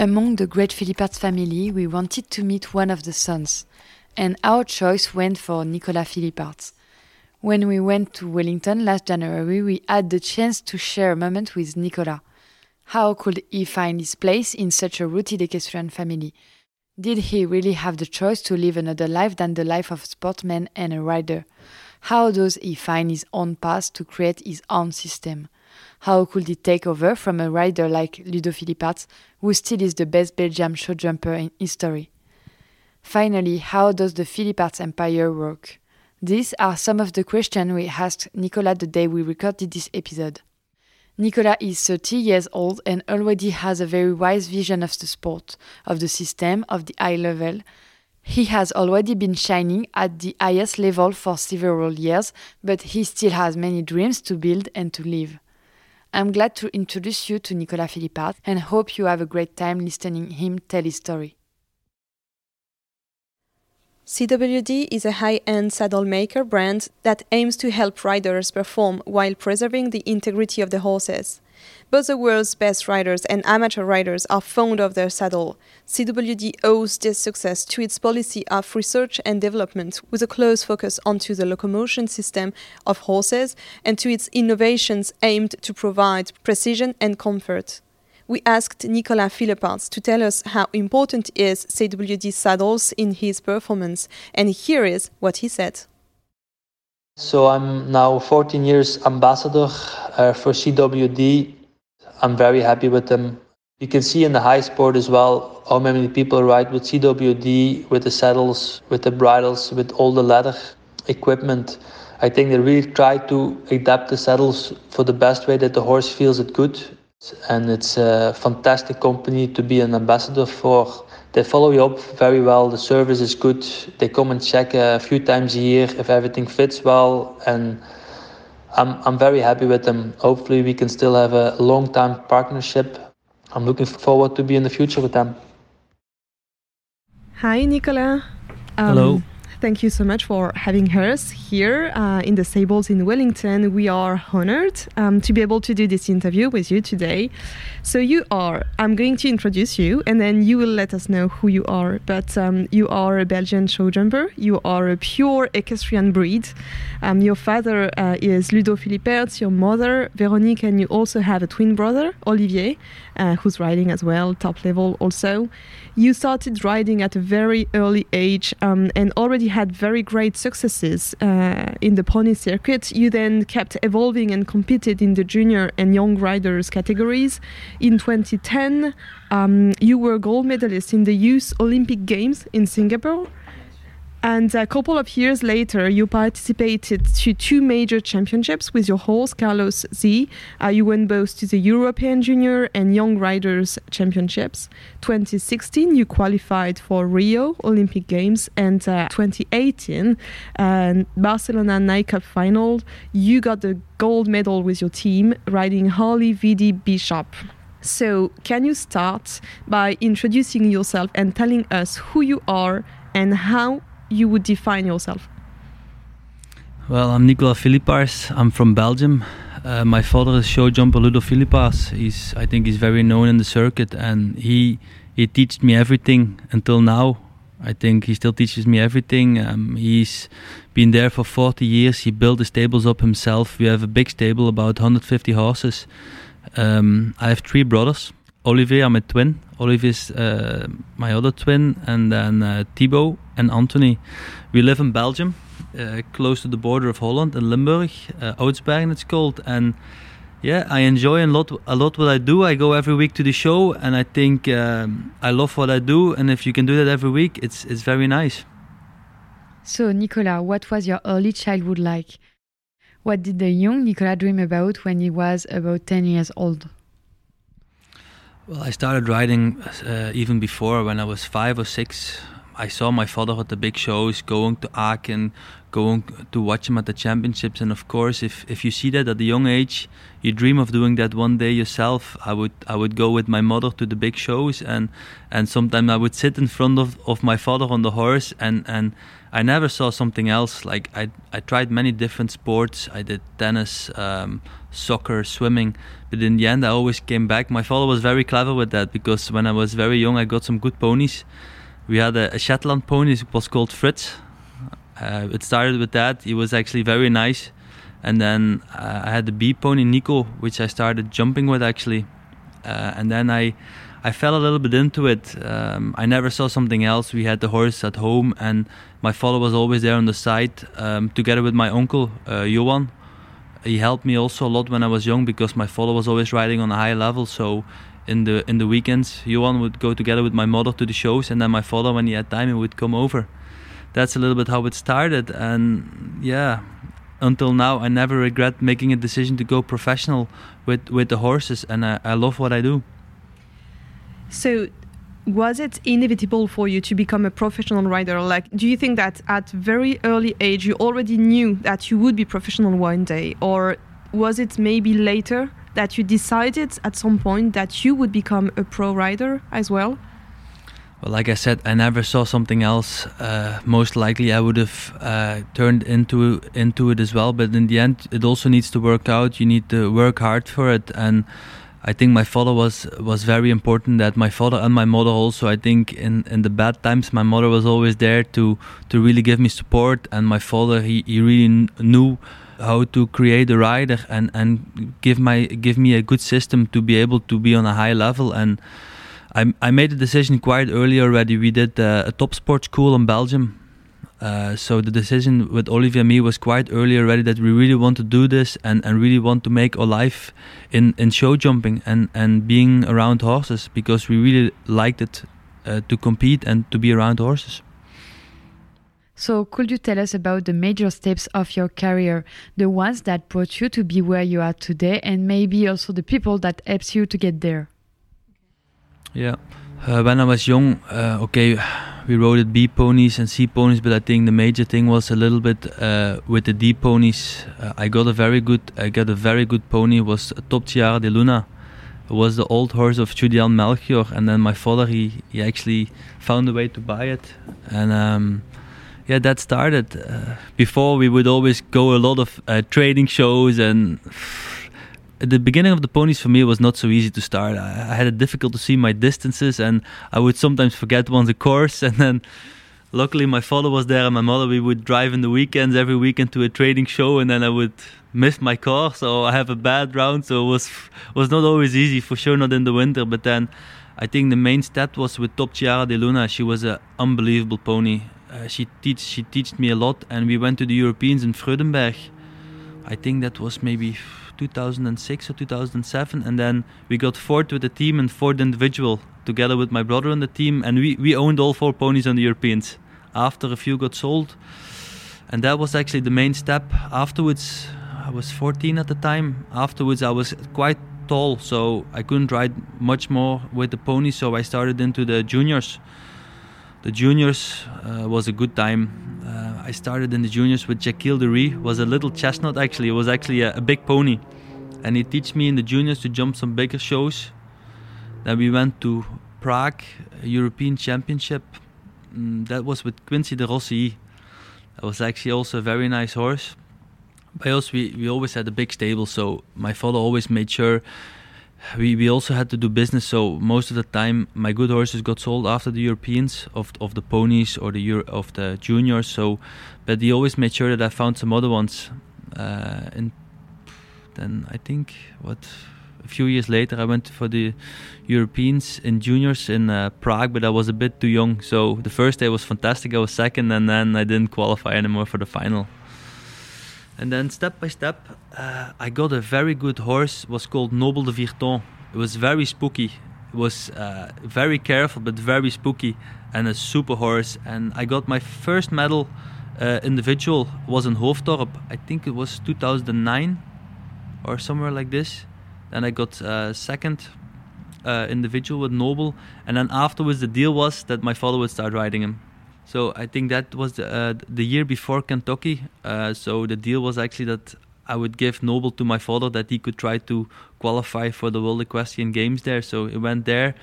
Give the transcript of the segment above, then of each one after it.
Among the great Philippaerts family, we wanted to meet one of the sons, and our choice went for Nicolas Philippaerts. When we went to Wellington last January, we had the chance to share a moment with Nicolas. How could he find his place in such a rooted equestrian family? Did he really have the choice to live another life than the life of a sportsman and a rider? How does he find his own path to create his own system? How could it take over from a rider like Ludo Philippaerts, who still is the best Belgian show jumper in history? Finally, how does the Philippaerts empire work? These are some of the questions we asked Nicolas the day we recorded this episode. Nicolas is 30 years old and already has a very wise vision of the sport, of the system, of the high level. He has already been shining at the highest level for several years, but he still has many dreams to build and to live. I'm glad to introduce you to Nicolas Philippart and hope you have a great time listening him tell his story. CWD is a high end saddle maker brand that aims to help riders perform while preserving the integrity of the horses. Both the world's best riders and amateur riders are fond of their saddle. CWD owes this success to its policy of research and development with a close focus onto the locomotion system of horses and to its innovations aimed to provide precision and comfort we asked Nicolas Philippaerts to tell us how important is CWD saddles in his performance, and here is what he said. So I'm now 14 years ambassador uh, for CWD. I'm very happy with them. You can see in the high sport as well how many people ride with CWD, with the saddles, with the bridles, with all the leather equipment. I think they really try to adapt the saddles for the best way that the horse feels it good and it's a fantastic company to be an ambassador for. They follow you up very well. The service is good. They come and check a few times a year if everything fits well, and I'm I'm very happy with them. Hopefully, we can still have a long time partnership. I'm looking forward to be in the future with them. Hi, Nicola. Um, Hello. Thank you so much for having us here uh, in the Stables in Wellington. We are honored um, to be able to do this interview with you today. So, you are, I'm going to introduce you and then you will let us know who you are. But um, you are a Belgian show jumper, you are a pure equestrian breed. Um, your father uh, is Ludo Philippaerts, your mother, Veronique, and you also have a twin brother, Olivier, uh, who's riding as well, top level also. You started riding at a very early age um, and already had very great successes uh, in the pony circuit. You then kept evolving and competed in the junior and young riders categories. In 2010, um, you were gold medalist in the Youth Olympic Games in Singapore. And a couple of years later, you participated to two major championships with your horse, Carlos Z. Uh, you won both to the European Junior and Young Riders Championships. 2016, you qualified for Rio Olympic Games, and uh, 2018, uh, Barcelona Cup final, you got the gold medal with your team riding Harley VD Bisschop. So, can you start by introducing yourself and telling us who you are and how you would define yourself? Well, I'm Nicolas Philippaerts. I'm from Belgium. Uh, my father is show jumper Ludo Philippaerts. He's, I think, he's very known in the circuit, and he he teaches me everything until now. I think he still teaches me everything. Um, he's been there for 40 years. He built the stables up himself. We have a big stable, about 150 horses. Um, I have three brothers. Olivier, I'm a twin. Olivier's uh, my other twin, and then uh, Thibaut and Anthony. We live in Belgium, uh, close to the border of Holland, in Limburg, uh, Oudsbergen it's called. And yeah, I enjoy a lot, a lot what I do. I go every week to the show, and I think um, I love what I do. And if you can do that every week, it's it's very nice. So, Nicolas, what was your early childhood like? What did the young Nicolas dream about when he was about 10 years old? Well, I started riding uh, even before when I was five or six. I saw my father at the big shows, going to Aachen, going to watch him at the championships. And of course, if, if you see that at a young age, you dream of doing that one day yourself. I would I would go with my mother to the big shows, and and sometimes I would sit in front of, of my father on the horse, and, and I never saw something else. Like I I tried many different sports. I did tennis, um, soccer, swimming, but in the end, I always came back. My father was very clever with that because when I was very young, I got some good ponies. We had a, a Shetland pony. It was called Fritz. Uh, it started with that. He was actually very nice, and then uh, I had the B pony Nico, which I started jumping with actually, uh, and then I. I fell a little bit into it. Um, I never saw something else. We had the horse at home, and my father was always there on the side, um, together with my uncle uh, Johan, he helped me also a lot when I was young because my father was always riding on a high level. So in the in the weekends, Johan would go together with my mother to the shows, and then my father, when he had time, he would come over. That's a little bit how it started, and yeah, until now, I never regret making a decision to go professional with with the horses, and I, I love what I do. So was it inevitable for you to become a professional rider? Like, do you think that at very early age you already knew that you would be professional one day, or was it maybe later that you decided at some point that you would become a pro rider as well? Well, like I said, I never saw something else. Uh, most likely, I would have uh, turned into into it as well. But in the end, it also needs to work out. You need to work hard for it, and I think my father was was very important. That my father and my mother also. I think in in the bad times, my mother was always there to to really give me support, and my father he he really knew how to create a rider and and give my give me a good system to be able to be on a high level and. I, I made a decision quite early already. We did uh, a top sport school in Belgium uh, so the decision with Olivier and me was quite early already that we really want to do this and, and really want to make our life in, in show jumping and, and being around horses because we really liked it uh, to compete and to be around horses. So, could you tell us about the major steps of your career, the ones that brought you to be where you are today, and maybe also the people that helped you to get there? Yeah, uh, when I was young, uh, okay, we rode B ponies and C ponies, but I think the major thing was a little bit uh, with the D ponies. Uh, I got a very good, I got a very good pony. It was Top Tiara de Luna. It was the old horse of Julian Melchior, and then my father he he actually found a way to buy it, and um, yeah, that started. Uh, before we would always go a lot of uh, trading shows and the beginning of the ponies for me was not so easy to start. I, I had it difficult to see my distances, and I would sometimes forget once a course. And then, luckily, my father was there, and my mother. We would drive in the weekends every weekend to a trading show, and then I would miss my car, so I have a bad round. So it was was not always easy, for sure, not in the winter. But then, I think the main step was with Top Tiara de Luna. She was an unbelievable pony. Uh, she teach she taught me a lot, and we went to the Europeans in Freudenberg. I think that was maybe 2006 or 2007, and then we got fourth with the team and fourth individual together with my brother on the team, and we we owned all four ponies on the Europeans. After a few got sold, and that was actually the main step. Afterwards, I was 14 at the time. Afterwards, I was quite tall, so I couldn't ride much more with the pony. So I started into the juniors. The juniors uh, was a good time. Uh, I started in the juniors with Jacques de Rie. Was a little chestnut actually. It was actually a, a big pony, and he teach me in the juniors to jump some bigger shows. Then we went to Prague, European Championship. Mm, that was with Quincy de Rossi. That was actually also a very nice horse. By us, we, we always had a big stable, so my father always made sure we, we also had to do business. So most of the time, my good horses got sold after the Europeans of of the ponies or the Euro, of the juniors. So, but he always made sure that I found some other ones. Uh, and then I think what A few years later, I went for the Europeans in juniors in uh, Prague, but I was a bit too young. So the first day was fantastic. I was second, and then I didn't qualify anymore for the final. And then step by step, uh, I got a very good horse. It was called Noble de Virton. It was very spooky. It was uh, very careful, but very spooky, and a super horse. And I got my first medal uh, individual was in Hoofddorp. I think it was 2009 or somewhere like this. Then I got uh, second uh, individual with Noble, and then afterwards the deal was that my father would start riding him. So I think that was the, uh, the year before Kentucky. Uh, so the deal was actually that I would give Noble to my father that he could try to qualify for the World Equestrian Games there. So he went there.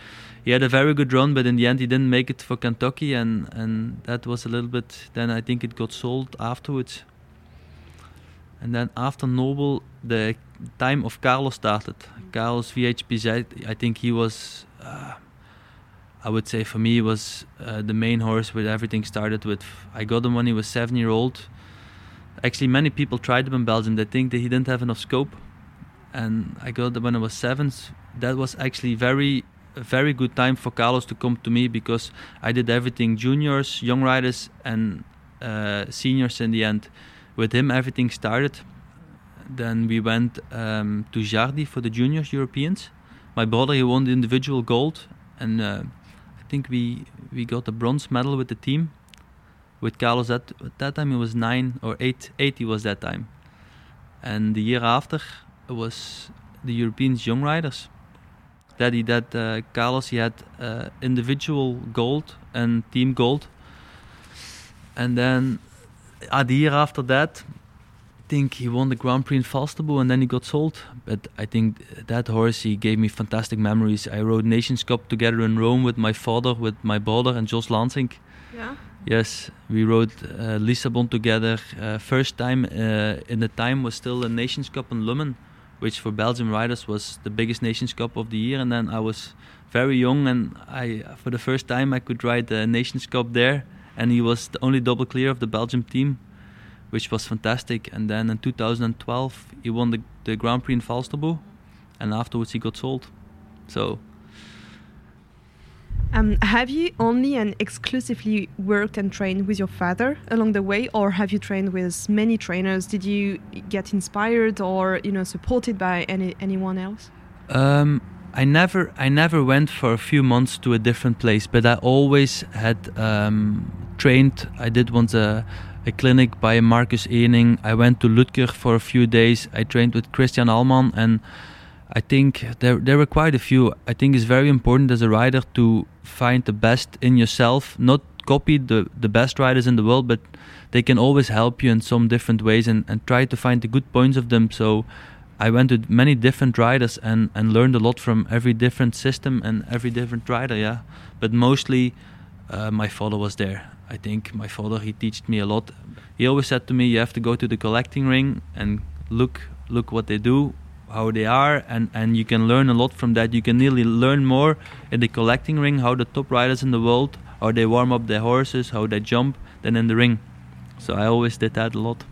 He had a very good run, but in the end he didn't make it for Kentucky, and and that was a little bit. Then I think it got sold afterwards. And then after Noble, the time of Carlos started. Carlos VHPZ, I think he was. Uh, I would say for me was uh, the main horse where everything started with. I got him when he was seven year old. Actually, many people tried him in Belgium. They think that he didn't have enough scope, and I got him when I was seven. That was actually very, very good time for Carlos to come to me because I did everything juniors, young riders, and uh, seniors in the end. With him, everything started. Then we went um, to Jardy for the juniors Europeans. My brother he won the individual gold, and uh, think we we got a bronze medal with the team. With Carlos at, at that time he was nine or eight. Eight he was that time, and the year after it was the Europeans young riders. That he that uh, Carlos he had uh, individual gold and team gold, and then uh, the year after that, think he won the Grand Prix in Falsterbo and then he got sold. But I think that horse he gave me fantastic memories. I rode Nations Cup together in Rome with my father, with my brother and Jos Lansink. Yeah. Yes, we rode uh, Lissabon together. Uh, first time uh, in the time was still a Nations Cup in Lummen, which for Belgian riders was the biggest Nations Cup of the year. And then I was very young, and I for the first time I could ride the Nations Cup there and he was the only double clear of the Belgium team, which was fantastic. And then in 2012, he won the, the Grand Prix in Falsterbo, and afterwards he got sold. So. Um, have you only and exclusively worked and trained with your father along the way, or have you trained with many trainers? Did you get inspired or you know supported by any anyone else? Um, I never I never went for a few months to a different place, but I always had um, trained. I did once a, a clinic by Marcus Ehning. I went to Lutker for a few days. I trained with Christian Ahlmann, and I think there there were quite a few. I think it's very important as a rider to find the best in yourself, not copy the the best riders in the world, but they can always help you in some different ways, and, and try to find the good points of them. So I went to many different riders and, and learned a lot from every different system and every different rider, yeah. But mostly, uh, my father was there. I think my father he taught me a lot. He always said to me, "You have to go to the collecting ring and look look what they do, how they are, and and you can learn a lot from that. You can nearly learn more in the collecting ring how the top riders in the world how they warm up their horses, how they jump, than in the ring. So I always did that a lot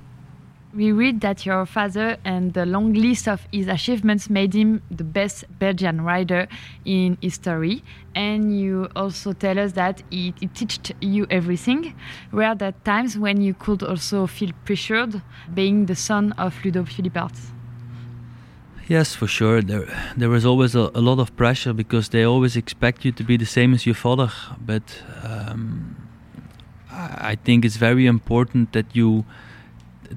we read that your father and the long list of his achievements made him the best Belgian rider in history. And you also tell us that he, taught you everything. Were there times when you could also feel pressured being the son of Ludo Philippart? Yes, for sure. There, there was always a, a, lot of pressure because they always expect you to be the same as your father. But um, I, I think it's very important that you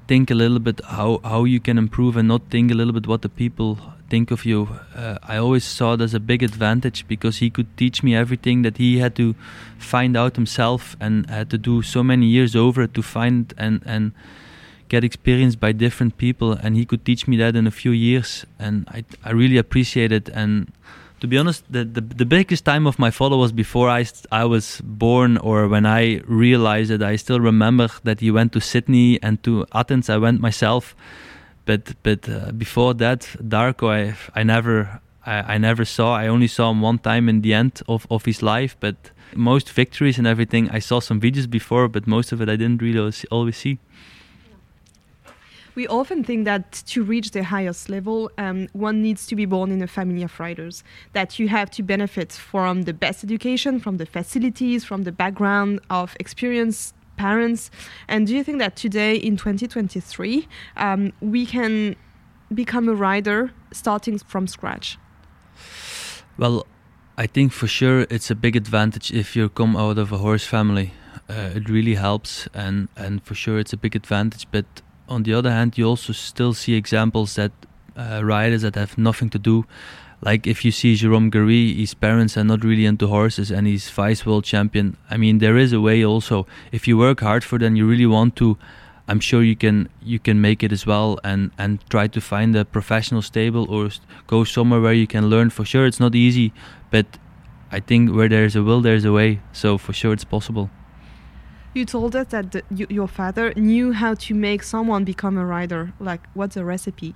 think a little bit how how you can improve and not think a little bit what the people think of you. Uh, I always saw it as a big advantage because he could teach me everything that he had to find out himself and had to do so many years over to find and and get experience by different people. And he could teach me that in a few years. And I I really appreciate it. And to be honest, the, the, the biggest time of my father was before I I was born, or when I realized it. I still remember that he went to Sydney and to Athens. I went myself, but but uh, before that, Darco, I I never I, I never saw. I only saw him one time in the end of of his life, but most victories and everything I saw some videos before, but most of it I didn't really always see. We often think that to reach the highest level, um, one needs to be born in a family of riders, that you have to benefit from the best education, from the facilities, from the background of experienced parents. And do you think that today, in 2023, um, we can become a rider starting from scratch? Well, I think for sure it's a big advantage if you come out of a horse family. Uh, it really helps, and, and for sure it's a big advantage. But on the other hand, you also still see examples that uh, riders that have nothing to do. Like if you see Jerome Guery, his parents are not really into horses and he's vice world champion. I mean, there is a way also. If you work hard for and you really want to, I'm sure you can you can make it as well and and try to find a professional stable or go somewhere where you can learn. For sure, it's not easy, but I think where there's a will, there's a way. So for sure, it's possible. You told us that the, you, your father knew how to make someone become a rider. Like, what's the recipe?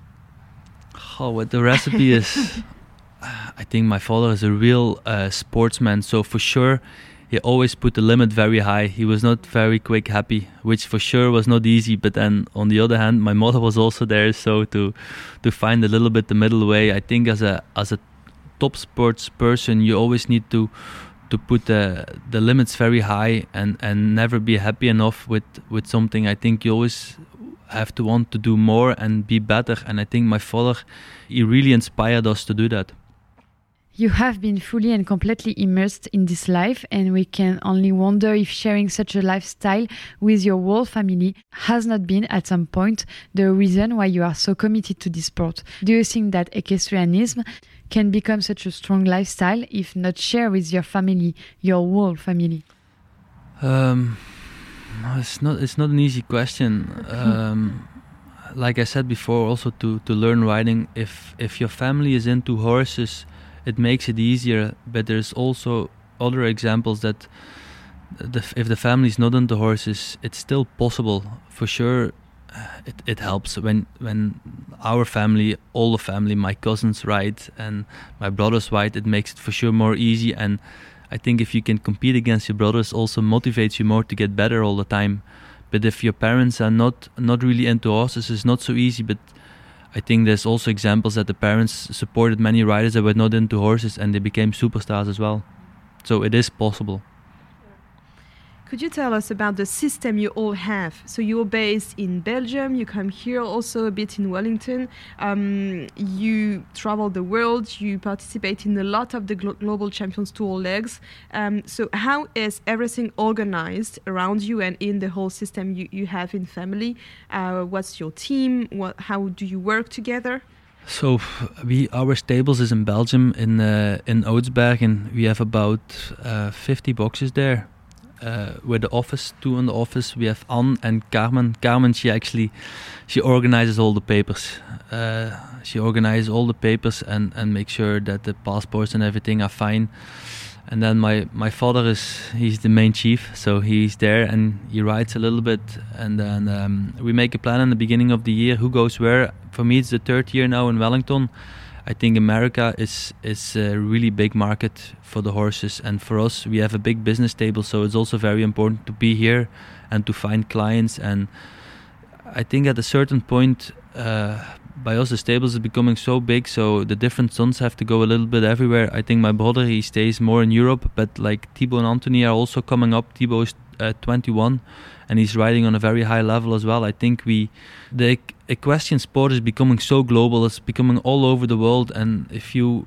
Oh, what the recipe is? I think my father is a real uh, sportsman. So for sure, he always put the limit very high. He was not very quick happy, which for sure was not easy. But then on the other hand, my mother was also there, so to to find a little bit the middle way. I think as a as a top sports person, you always need to to put the the limits very high and and never be happy enough with with something. I think you always have to want to do more and be better. And I think my father, he really inspired us to do that. You have been fully and completely immersed in this life, and we can only wonder if sharing such a lifestyle with your whole family has not been at some point the reason why you are so committed to this sport. Do you think that equestrianism can become such a strong lifestyle if not shared with your family, your whole family? Um, it's not. It's not an easy question. Um, like I said before, also to to learn riding, if if your family is into horses it makes it easier. But there's also other examples that the, if the family is not into horses, it's still possible for sure. It, it helps when when our family, all the family, my cousins ride and my brothers ride. It makes it for sure more easy. And I think if you can compete against your brothers, also motivates you more to get better all the time. But if your parents are not not really into horses, it's not so easy. But I think there's also examples that the parents supported many riders that were not into horses and they became superstars as well. So it is possible. Could you tell us about the system you all have? So you're based in Belgium. You come here also a bit in Wellington. Um, you travel the world. You participate in a lot of the Glo Global Champions Tour legs. Um, so how is everything organized around you and in the whole system you, you have in family? Uh, what's your team? What, how do you work together? So we our stables is in Belgium in uh, in Oudsberg and we have about uh, 50 boxes there uh, with the office, two in the office. We have Anne and Carmen. Carmen, she actually she organizes all the papers. Uh, she organizes all the papers and and make sure that the passports and everything are fine. And then my my father is he's the main chief, so he's there and he writes a little bit. And then um, we make a plan in the beginning of the year who goes where. For me, it's the third year now in Wellington. I think America is is a really big market for the horses, and for us, we have a big business table, so it's also very important to be here and to find clients. And I think at a certain point, uh, by us, the stables is becoming so big, so the different sons have to go a little bit everywhere. I think my brother he stays more in Europe, but like Thibaut and Anthony are also coming up. Thibaut is uh, 21 and he's riding on a very high level as well. I think we, the equestrian sport is becoming so global. It's becoming all over the world, and if you,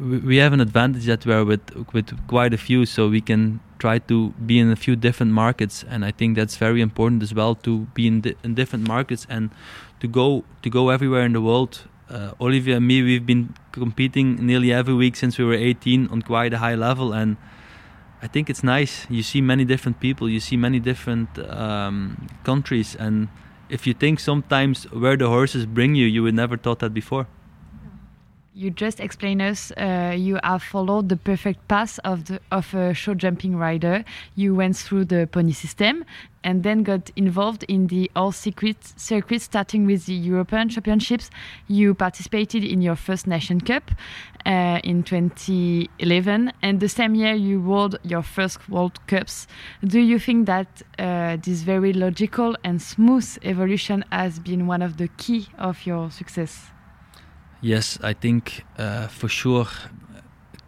we have an advantage that we're with with quite a few, so we can try to be in a few different markets, and I think that's very important as well to be in, di in different markets and to go to go everywhere in the world. Uh, Olivier and me, we've been competing nearly every week since we were 18 on quite a high level, and I think it's nice. You see many different people, you see many different um, countries, and if you think sometimes where the horses bring you, you would never thought that before. You just explained us uh, you have followed the perfect path of the of a show jumping rider. You went through the pony system and then got involved in the all secret circuit starting with the European Championships. You participated in your first Nation Cup uh, in 2011 and the same year you won your first World Cups. Do you think that uh, this very logical and smooth evolution has been one of the key of your success? Yes, I think uh, for sure.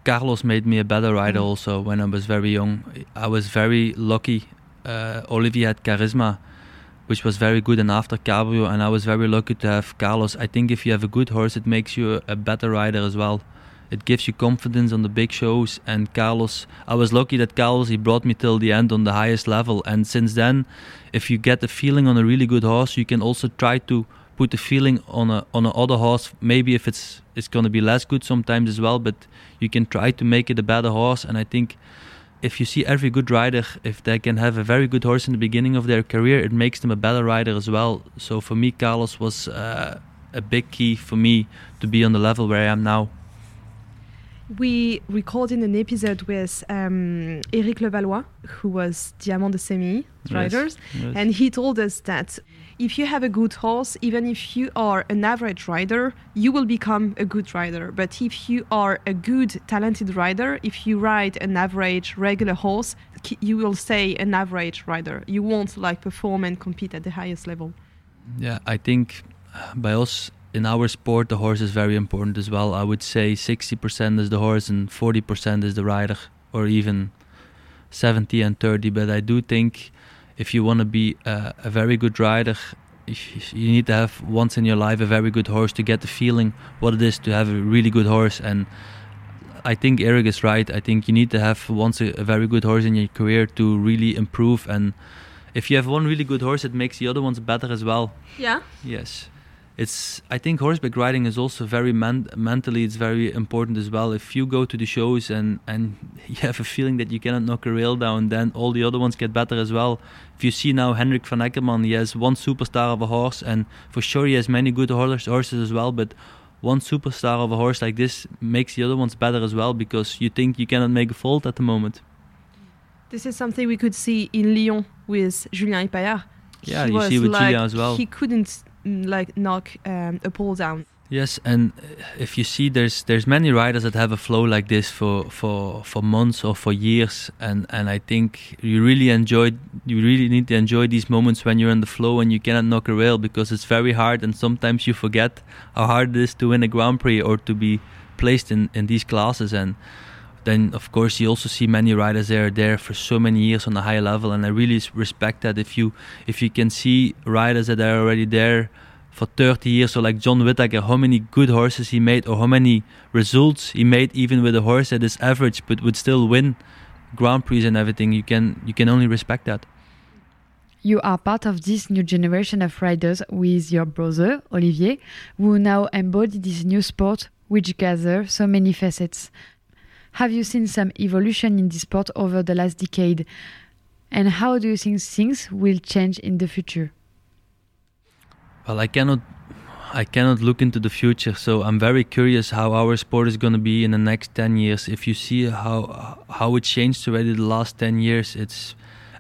Carlos made me a better rider mm. also when I was very young. I was very lucky. Uh, Olivier had charisma, which was very good, and after Cabrio, and I was very lucky to have Carlos. I think if you have a good horse, it makes you a better rider as well. It gives you confidence on the big shows. And Carlos, I was lucky that Carlos he brought me till the end on the highest level. And since then, if you get the feeling on a really good horse, you can also try to put the feeling on a on a other horse. Maybe if it's it's going to be less good sometimes as well, but you can try to make it a better horse. And I think if you see every good rider, if they can have a very good horse in the beginning of their career, it makes them a better rider as well. So for me, Carlos was uh, a big key for me to be on the level where I am now we recorded an episode with um, Eric Levallois, who was Diamant de Semi riders, yes, yes. and he told us that if you have a good horse, even if you are an average rider, you will become a good rider. But if you are a good, talented rider, if you ride an average, regular horse, you will stay an average rider. You won't like perform and compete at the highest level. Yeah, I think by us in our sport, the horse is very important as well. I would say 60% is the horse and 40% is the rider, or even 70 and 30. But I do think if you want to be a, a very good rider, you need to have once in your life a very good horse to get the feeling what it is to have a really good horse. And I think Eric is right. I think you need to have once a, a very good horse in your career to really improve. And if you have one really good horse, it makes the other ones better as well. Yeah. Yes it's I think horseback riding is also very man- mentally it's very important as well. If you go to the shows and and you have a feeling that you cannot knock a rail down, then all the other ones get better as well. If you see now Henrik von Eckermann, he has one superstar of a horse, and for sure he has many good horses as well, but. One superstar of a horse like this makes the other ones better as well because you think you cannot make a fault at the moment. This is something we could see in Lyon with Julien Epaillard. Yeah, he you see with like, Julien as well. He couldn't like knock um, a pole down. Yes, and if you see, there's there's many riders that have a flow like this for for for months or for years, and and I think you really enjoy you really need to enjoy these moments when you're in the flow and you cannot knock a rail because it's very hard, and sometimes you forget how hard it is to win a Grand Prix or to be placed in in these classes and then of course you also see many riders that are there for so many years on a high level and i really respect that. If you if you can see riders that are already there for 30 years so like john whitaker how many good horses he made or how many results he made even with a horse that is average but would still win grand prix and everything you can you can only respect that. You are part of this new generation of riders with your brother olivier who now embody this new sport which gathers so many facets have you seen some evolution in this sport over the last decade? And how do you think things will change in the future? Well, I cannot I cannot look into the future, so I'm very curious how our sport is going to be in the next 10 years. If you see how how it changed already the last 10 years, it's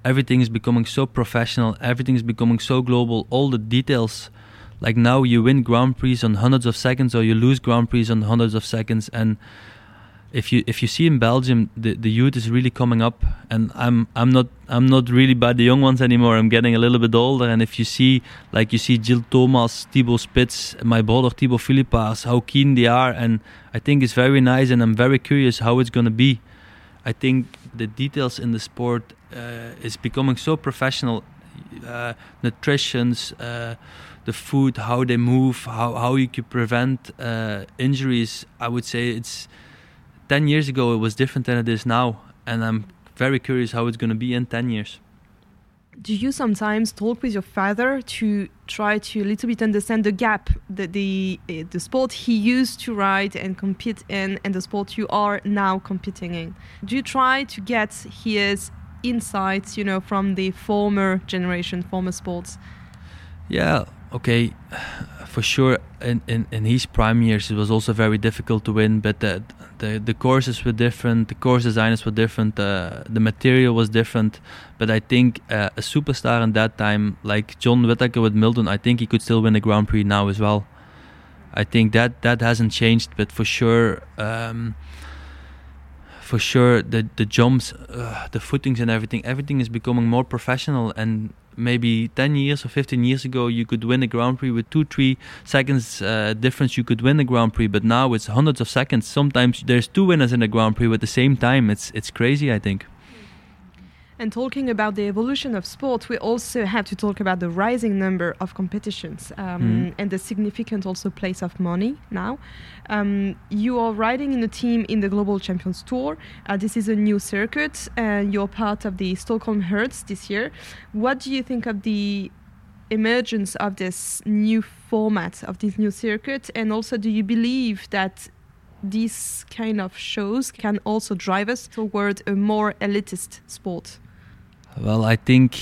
everything is becoming so professional, everything is becoming so global, all the details like now you win Grand Prix on hundreds of seconds or you lose Grand Prix on hundreds of seconds and if you if you see in Belgium the, the youth is really coming up and I'm I'm not I'm not really by the young ones anymore. I'm getting a little bit older. And if you see like you see Gilles Thomas Thibaut Spitz my brother Thibaut Philippas how keen they are. And I think it's very nice and I'm very curious how it's gonna be. I think the details in the sport uh, is becoming so professional uh, nutritions uh, the food how they move how, how you can prevent uh, injuries. I would say it's 10 years ago it was different than it is now and i'm very curious how it's going to be in 10 years. Do you sometimes talk with your father to try to a little bit understand the gap that the uh, the sport he used to ride and compete in and the sport you are now competing in? Do you try to get his insights you know from the former generation former sports? Yeah okay, for sure, in, in, in his prime years, it was also very difficult to win. But the the, the courses were different, the course designers were different, uh, the material was different. But I think uh, a superstar in that time, like John Whitaker with Milton, I think he could still win a Grand Prix now as well. I think that that hasn't changed, but for sure. Um, for sure the the jumps uh, the footings and everything everything is becoming more professional and maybe 10 years or 15 years ago you could win a grand prix with 2 3 seconds uh, difference you could win a grand prix. But now it's hundreds of seconds. Sometimes there's two winners in a grand prix at the same time. It's it's crazy i think and talking about the evolution of sport, we also have to talk about the rising number of competitions um, mm. and the significant also place of money now. Um, you are riding in a team in the Global Champions Tour. Uh, this is a new circuit, and you're part of the Stockholm Hearts this year. What do you think of the emergence of this new format of this new circuit? And also, do you believe that these kind of shows can also drive us toward a more elitist sport? Well, I think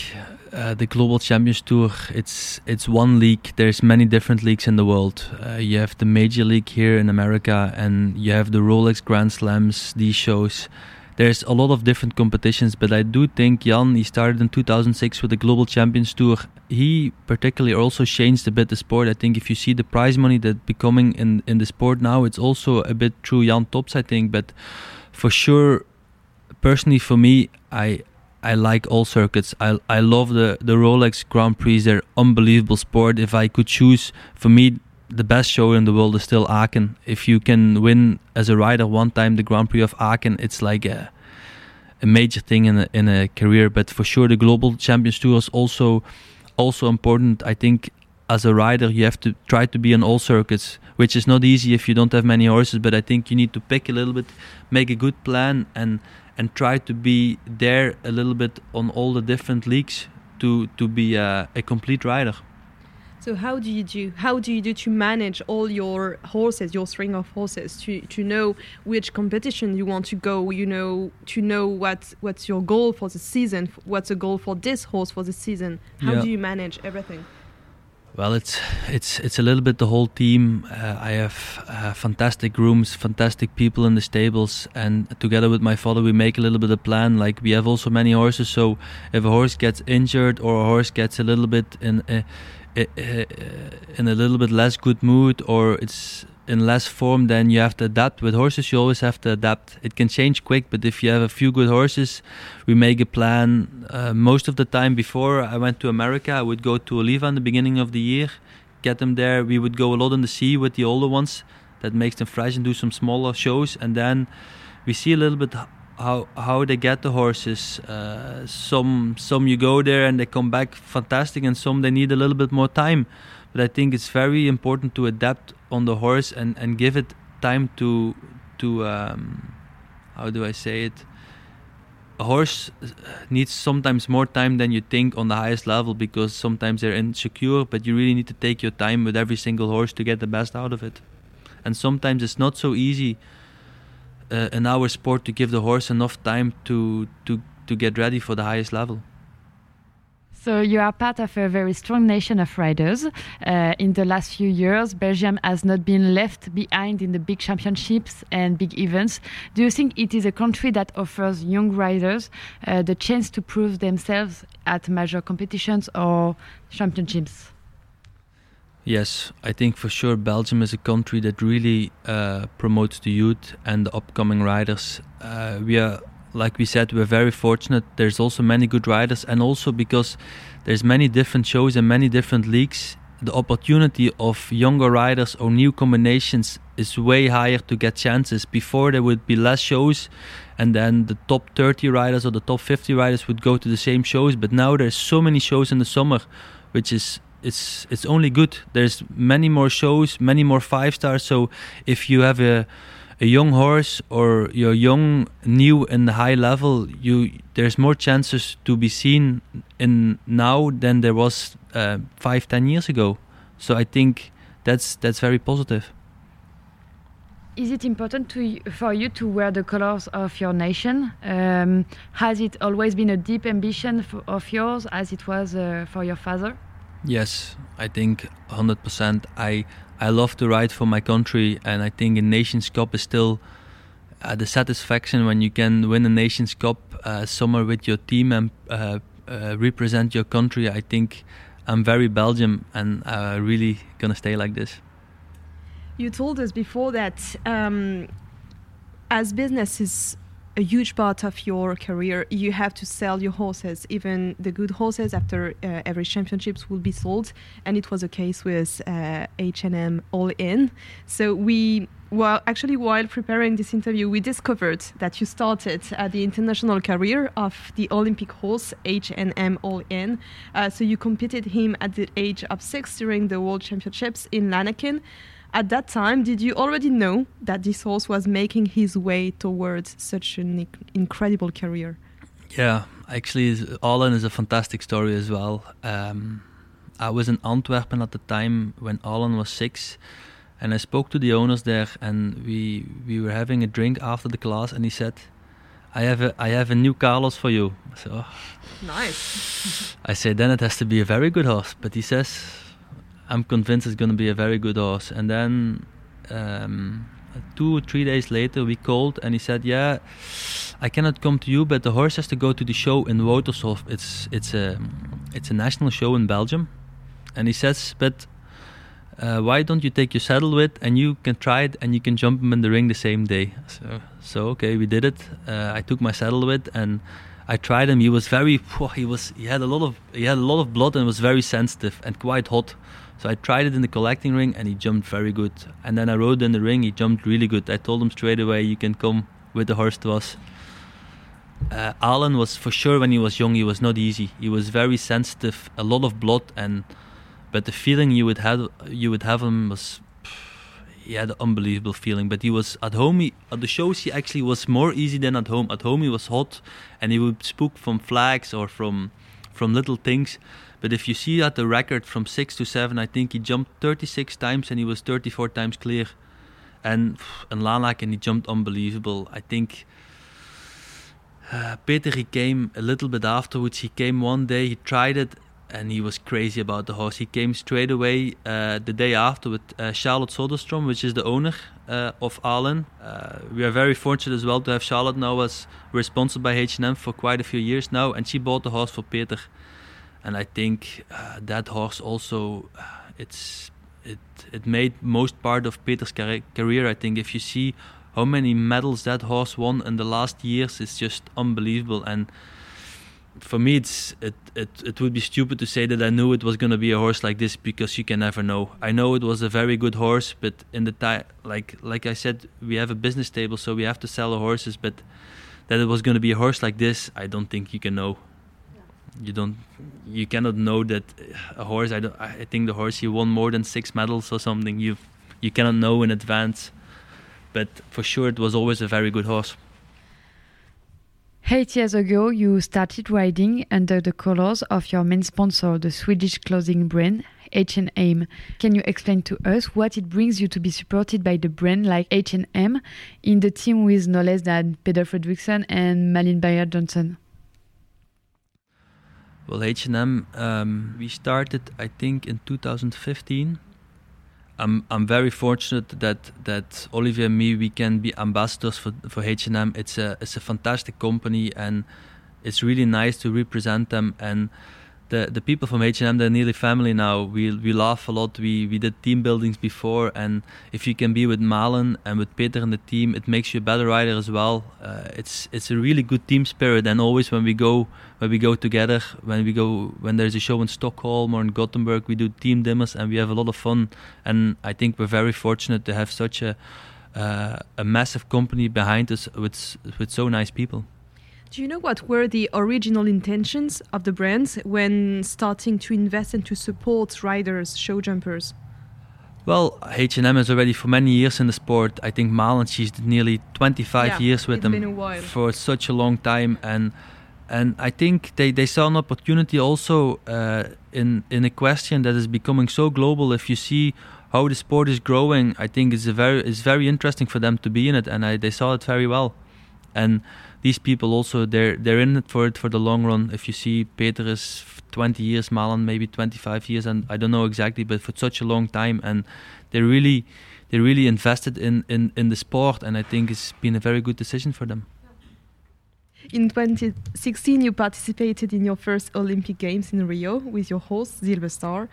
uh, the Global Champions Tour it's it's one league. There's many different leagues in the world. Uh, you have the Major League here in America, and you have the Rolex Grand Slams. These shows. There's a lot of different competitions, but I do think Jan he started in 2006 with the Global Champions Tour. He particularly also changed a bit the sport. I think if you see the prize money that becoming in in the sport now, it's also a bit through Jan Tops. I think, but for sure, personally for me, I I like all circuits. I I love the the Rolex Grand Prix. They're unbelievable sport. If I could choose, for me, the best show in the world is still Aachen. If you can win as a rider one time the Grand Prix of Aachen, it's like a a major thing in a, in a career. But for sure, the Global Champions Tour is also also important. I think as a rider, you have to try to be on all circuits, which is not easy if you don't have many horses. But I think you need to pick a little bit, make a good plan, and and try to be there a little bit on all the different leagues to to be a, a complete rider. So how do you do? How do you do to manage all your horses, your string of horses, to, to know which competition you want to go? You know, to know what what's your goal for the season? What's the goal for this horse for the season? How yeah. do you manage everything? Well, it's it's it's a little bit the whole team. Uh, I have uh, fantastic rooms, fantastic people in the stables, and together with my father, we make a little bit of plan. Like we have also many horses, so if a horse gets injured or a horse gets a little bit in uh, Eh, eh, eh, in a little bit less good mood or it's in less form, then you have to adapt. With horses, you always have to adapt. It can change quick, but if you have a few good horses, we make a plan. Uh, most of the time, before I went to America, I would go to Oliva in the beginning of the year, get them there. We would go a lot in the sea with the older ones. That makes them fresh and do some smaller shows, and then we see a little bit how how they get the horses. Uh, some some you go there and they come back fantastic, and some they need a little bit more time. But I think it's very important to adapt on the horse and, and give it time to to um, how do I say it? A horse needs sometimes more time than you think on the highest level because sometimes they're insecure, but you really need to take your time with every single horse to get the best out of it. And sometimes it's not so easy uh, in our sport to give the horse enough time to to to get ready for the highest level. So you are part of a very strong nation of riders. Uh, in the last few years, Belgium has not been left behind in the big championships and big events. Do you think it is a country that offers young riders uh, the chance to prove themselves at major competitions or championships? Yes, I think for sure Belgium is a country that really uh, promotes the youth and the upcoming riders. Uh, we are like we said, we're very fortunate. There's also many good riders, and also because there's many different shows and many different leagues, the opportunity of younger riders or new combinations is way higher to get chances. Before there would be less shows, and then the top 30 riders or the top 50 riders would go to the same shows. But now there's so many shows in the summer, which is it's it's only good. There's many more shows, many more five stars. So if you have a a young horse or you're young, new in the high level, you there's more chances to be seen in now than there was uh, five, ten years ago. So I think that's that's very positive. Is it important to, for you to wear the colors of your nation? Um, has it always been a deep ambition of yours, as it was uh, for your father? Yes, I think 100%. I I love to ride for my country, and I think a Nations Cup is still uh, the satisfaction when you can win a Nations Cup uh, somewhere with your team and uh, uh represent your country. I think I'm very Belgium, and uh, really gonna stay like this. You told us before that um, as business is a huge part of your career. You have to sell your horses, even the good horses. After uh, every championships will be sold, and it was a case with uh, H&M All In. So we, well, actually, while preparing this interview, we discovered that you started uh, the international career of the Olympic horse H&M All In. Uh, so you competed him at the age of six during the World Championships in Lanaken. At that time, did you already know that this horse was making his way towards such an incredible career? Yeah, actually, All In is a fantastic story as well. Um, I was in Antwerpen at the time when All In was six, and I spoke to the owners there, and we we were having a drink after the class, and he said, "I have a I have a new Carlos for you." So nice. I said, then it has to be a very good horse, but he says I'm convinced it's going to be a very good horse. And then um, two or three days later, we called and he said, "Yeah, I cannot come to you, but the horse has to go to the show in Woutershof. It's it's a it's a national show in Belgium." And he says, "But uh, why don't you take your saddle with and you can try it and you can jump him in the ring the same day?" So so okay, we did it. Uh, I took my saddle with and. I tried him. He was very. He was. He had a lot of. He had a lot of blood and was very sensitive and quite hot. So I tried it in the collecting ring and he jumped very good. And then I rode in the ring, he jumped really good. I told him straight away, you can come with the horse to us. Uh, All In was for sure when he was young, he was not easy. He was very sensitive, a lot of blood, and but the feeling you would have you would have him was he had an unbelievable feeling. But he was at home. He, at the shows, he actually was more easy than at home. At home, he was hot, and he would spook from flags or from from little things. But if you see at the record from six to seven, I think he jumped 36 times and he was 34 times clear. And in and he jumped unbelievable. I think uh, Peder, he came a little bit afterwards. He came one day, he tried it, and he was crazy about the horse. He came straight away uh, the day after with uh, Charlotte Soderstrom, which is the owner uh, of All In. Uh, we are very fortunate as well to have Charlotte now as responsible by H&M for quite a few years now, and she bought the horse for Peder and I think uh, that horse also uh, it's it it made most part of Peder's career. I think if you see how many medals that horse won in the last years, it's just unbelievable. And for me, it's it it it would be stupid to say that I knew it was going to be a horse like this because you can never know. I know it was a very good horse, but in the time, like like I said, we have a business table, so we have to sell the horses. But that it was going to be a horse like this, I don't think you can know you don't you cannot know that a horse I, don't, I think the horse he won more than six medals or something you you cannot know in advance but for sure it was always a very good horse Eight years ago, you started riding under the colors of your main sponsor, the Swedish clothing brand H&M. Can you explain to us what it brings you to be supported by the brand like H&M in the team with no less than Peder Fredricson and Malin Baryard-Johnsson? Well, H&M, um, we started, I think, in 2015. I'm I'm very fortunate that that Olivier and me we can be ambassadors for for H&M. It's a it's a fantastic company and it's really nice to represent them and the the people from H&M they're nearly family now. We we laugh a lot. We we did team buildings before, and if you can be with Malin and with Peder and the team, it makes you a better rider as well. Uh, it's it's a really good team spirit, and always when we go when we go together, when we go when there's a show in Stockholm or in Gothenburg, we do team dinners and we have a lot of fun. And I think we're very fortunate to have such a uh, a massive company behind us with with so nice people. Do you know what were the original intentions of the brands when starting to invest and to support riders, show jumpers? Well, H&M is already for many years in the sport. I think Malin, she's nearly 25 yeah, years with them for such a long time, and and I think they, they saw an opportunity also uh, in in a question that is becoming so global. If you see how the sport is growing, I think it's a very it's very interesting for them to be in it, and I, they saw it very well and these people also they're they're in it for it for the long run. If you see Peder is 20 years, Malin maybe 25 years, and I don't know exactly, but for such a long time, and they're really—they're really invested in in in the sport, and I think it's been a very good decision for them. In 2016, you participated in your first Olympic Games in Rio with your horse, Silver Star.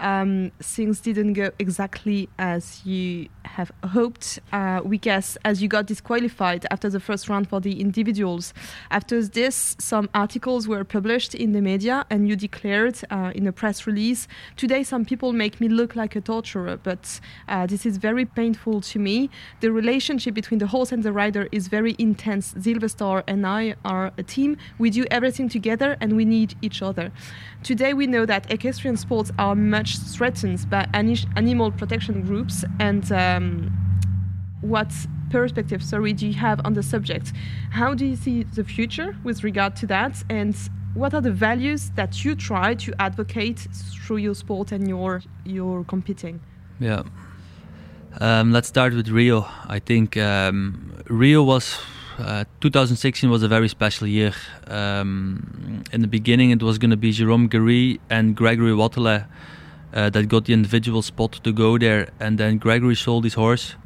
Um, things didn't go exactly as you have hoped. Uh, we guess as you got disqualified after the first round for the individuals. After this, some articles were published in the media, and you declared uh, in a press release Today, some people make me look like a torturer, but uh, this is very painful to me. The relationship between the horse and the rider is very intense. Silver Star and I are a team. We do everything together and we need each other. Today, we know that equestrian sports are much threatened by animal protection groups. And um, what perspective, sorry, do you have on the subject? How do you see the future with regard to that? And what are the values that you try to advocate through your sport and your your competing? Yeah. Um, let's start with Rio. I think um, Rio was uh, 2016 was a very special year. Um, in the beginning, it was going to be Jerome Guéry and Gregory Wathelet uh, that got the individual spot to go there, and then Gregory sold his horse,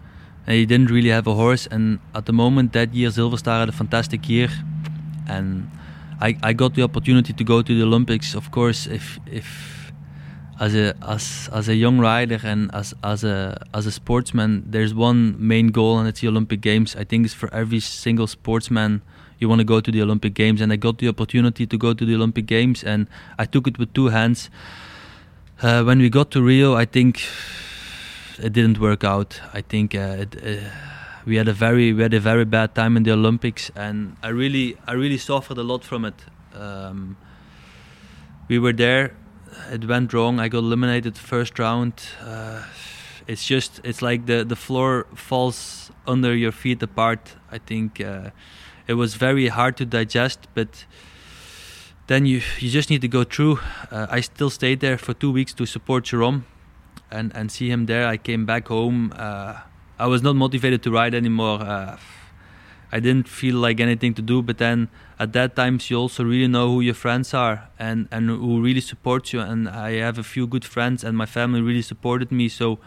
and he didn't really have a horse. And at the moment that year, Silverstar had a fantastic year, and I, I got the opportunity to go to the Olympics. Of course, if if as a as as a young rider and as as a as a sportsman, there's one main goal, and it's the Olympic Games. I think it's for every single sportsman. You want to go to the Olympic Games, and I got the opportunity to go to the Olympic Games, and I took it with two hands. Uh, when we got to Rio, I think it didn't work out. I think uh, it, uh, we had a very we had a very bad time in the Olympics, and I really I really suffered a lot from it. Um, we were there it went wrong. I got eliminated first round. Uh, it's just it's like the the floor falls under your feet apart. I think uh, it was very hard to digest, but then you you just need to go through. Uh, I still stayed there for two weeks to support Jerome and and see him there. I came back home. Uh, I was not motivated to ride anymore. I didn't feel like anything to do, but then at that times you also really know who your friends are and and who really supports you. And I have a few good friends and my family really supported me. So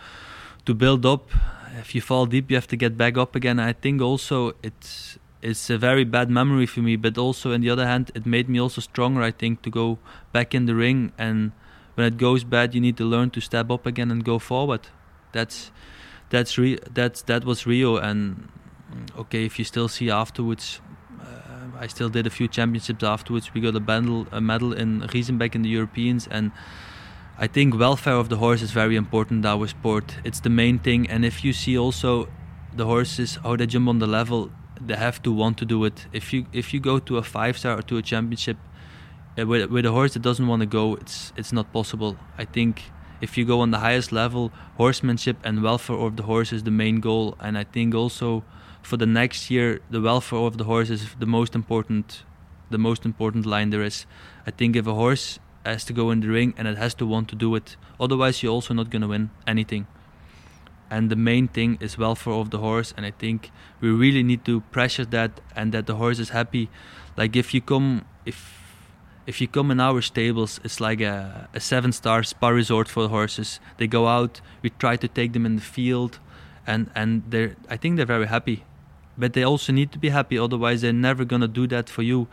to build up if you fall deep you have to get back up again. I think also it's it's a very bad memory for me but also on the other hand it made me also stronger I think to go back in the ring. And when it goes bad you need to learn to step up again and go forward. That's that's re- that's that was Rio. And okay if you still see afterwards I still did a few championships afterwards. We got a medal, a medal in Riesenbeck in the Europeans, and I think welfare of the horse is very important in our sport. It's the main thing, and if you see also the horses how they jump on the level, they have to want to do it. If you if you go to a five star or to a championship uh, with with a horse that doesn't want to go, it's it's not possible. I think if you go on the highest level, horsemanship and welfare of the horse is the main goal, and I think also for the next year, the welfare of the horse is the most important, the most important line there is. I think if a horse has to go in the ring and it has to want to do it, otherwise you're also not going to win anything. And the main thing is welfare of the horse, and I think we really need to pressure that and that the horse is happy. Like if you come, if if you come in our stables, it's like a, a seven star spa resort for the horses. They go out, we try to take them in the field, and and they're I think they're very happy but they also need to be happy otherwise they're never going to do that for you.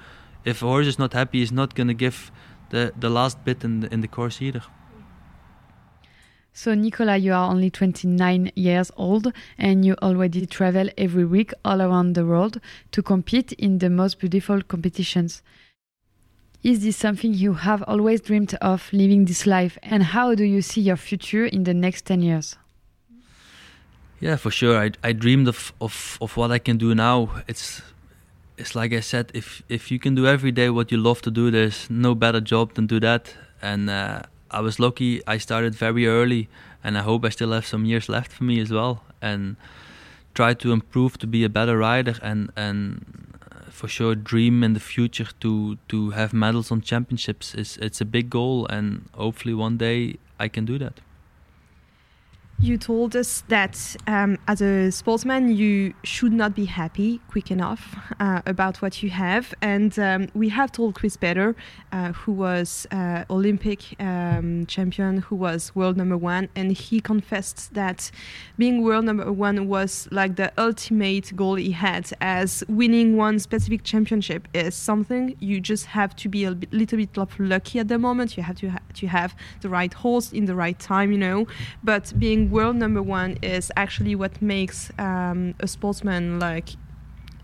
If a horse is not happy he's not going to give the, the last bit in the, in the course either. So nicola you are only 29 years old and you already travel every week all around the world to compete in the most beautiful competitions. Is this something you have always dreamed of living this life and how do you see your future in the next 10 years yeah, for sure. I I dreamed of, of, of what I can do now. It's it's like I said, if if you can do every day what you love to do, there's no better job than do that. And uh, I was lucky. I started very early, and I hope I still have some years left for me as well. And try to improve to be a better rider, and and for sure dream in the future to to have medals on championships. is It's a big goal, and hopefully one day I can do that. You told us that um, as a sportsman, you should not be happy quick enough uh, about what you have. And um, we have told Chris Bader, uh, who was uh, Olympic um, champion, who was world number one, and he confessed that being world number one was like the ultimate goal he had, as winning one specific championship is something you just have to be a bit, little bit lucky at the moment. You have to ha to have the right horse in the right time, you know. But being world number one is actually what makes um, a sportsman like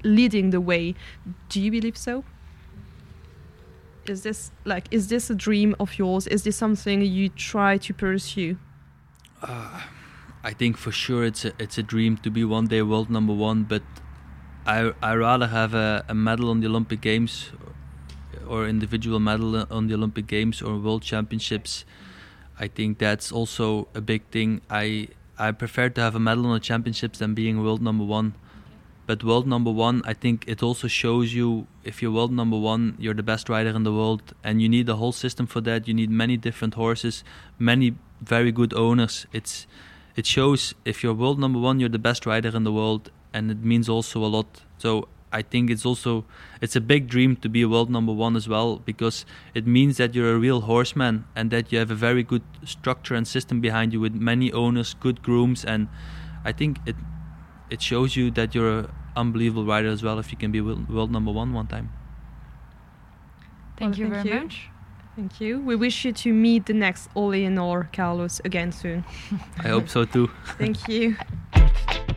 leading the way. Do you believe so? Is this like is this a dream of yours? Is this something you try to pursue? Uh, I think for sure it's a it's a dream to be one day world number one, but I I rather have a, a medal on the Olympic Games or individual medal on the Olympic Games or World Championships. I think that's also a big thing. I I prefer to have a medal on the championships than being world number one. But world number one, I think it also shows you if you're world number one, you're the best rider in the world, and you need a whole system for that. You need many different horses, many very good owners. It's it shows if you're world number one, you're the best rider in the world, and it means also a lot. So I think it's also it's a big dream to be a world number one as well because it means that you're a real horseman and that you have a very good structure and system behind you with many owners, good grooms, and I think it it shows you that you're an unbelievable rider as well if you can be world number one one time. Thank well, you thank very you. much. Thank you. We wish you to meet the next Ole or Carlos again soon. I hope so too. Thank you.